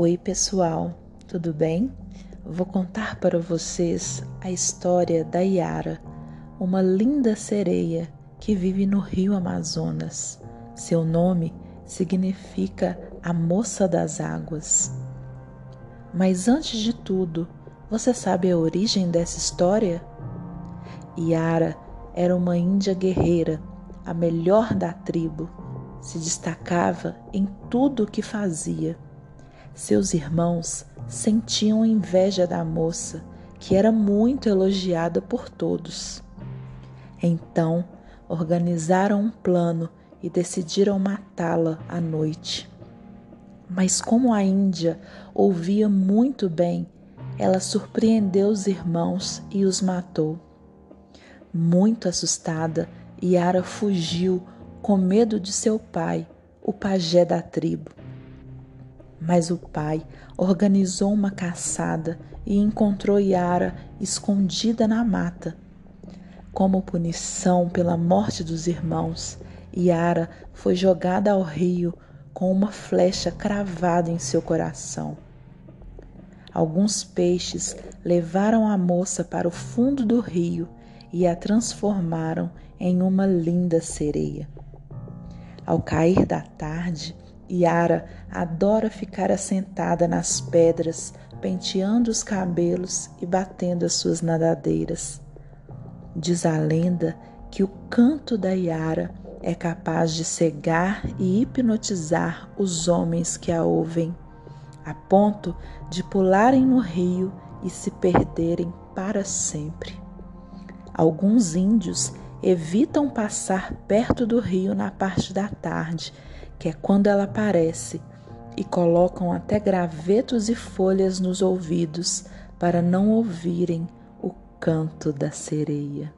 Oi, pessoal, tudo bem? Vou contar para vocês a história da Yara, uma linda sereia que vive no rio Amazonas. Seu nome significa a moça das águas. Mas antes de tudo, você sabe a origem dessa história? Yara era uma índia guerreira, a melhor da tribo. Se destacava em tudo o que fazia seus irmãos sentiam inveja da moça, que era muito elogiada por todos. Então, organizaram um plano e decidiram matá-la à noite. Mas como a Índia ouvia muito bem, ela surpreendeu os irmãos e os matou. Muito assustada, Yara fugiu com medo de seu pai, o pajé da tribo. Mas o pai organizou uma caçada e encontrou Yara escondida na mata. Como punição pela morte dos irmãos, Yara foi jogada ao rio com uma flecha cravada em seu coração. Alguns peixes levaram a moça para o fundo do rio e a transformaram em uma linda sereia. Ao cair da tarde, Yara adora ficar assentada nas pedras, penteando os cabelos e batendo as suas nadadeiras. Diz a lenda que o canto da Yara é capaz de cegar e hipnotizar os homens que a ouvem, a ponto de pularem no rio e se perderem para sempre. Alguns índios evitam passar perto do rio na parte da tarde que é quando ela aparece, e colocam até gravetos e folhas nos ouvidos para não ouvirem o canto da sereia.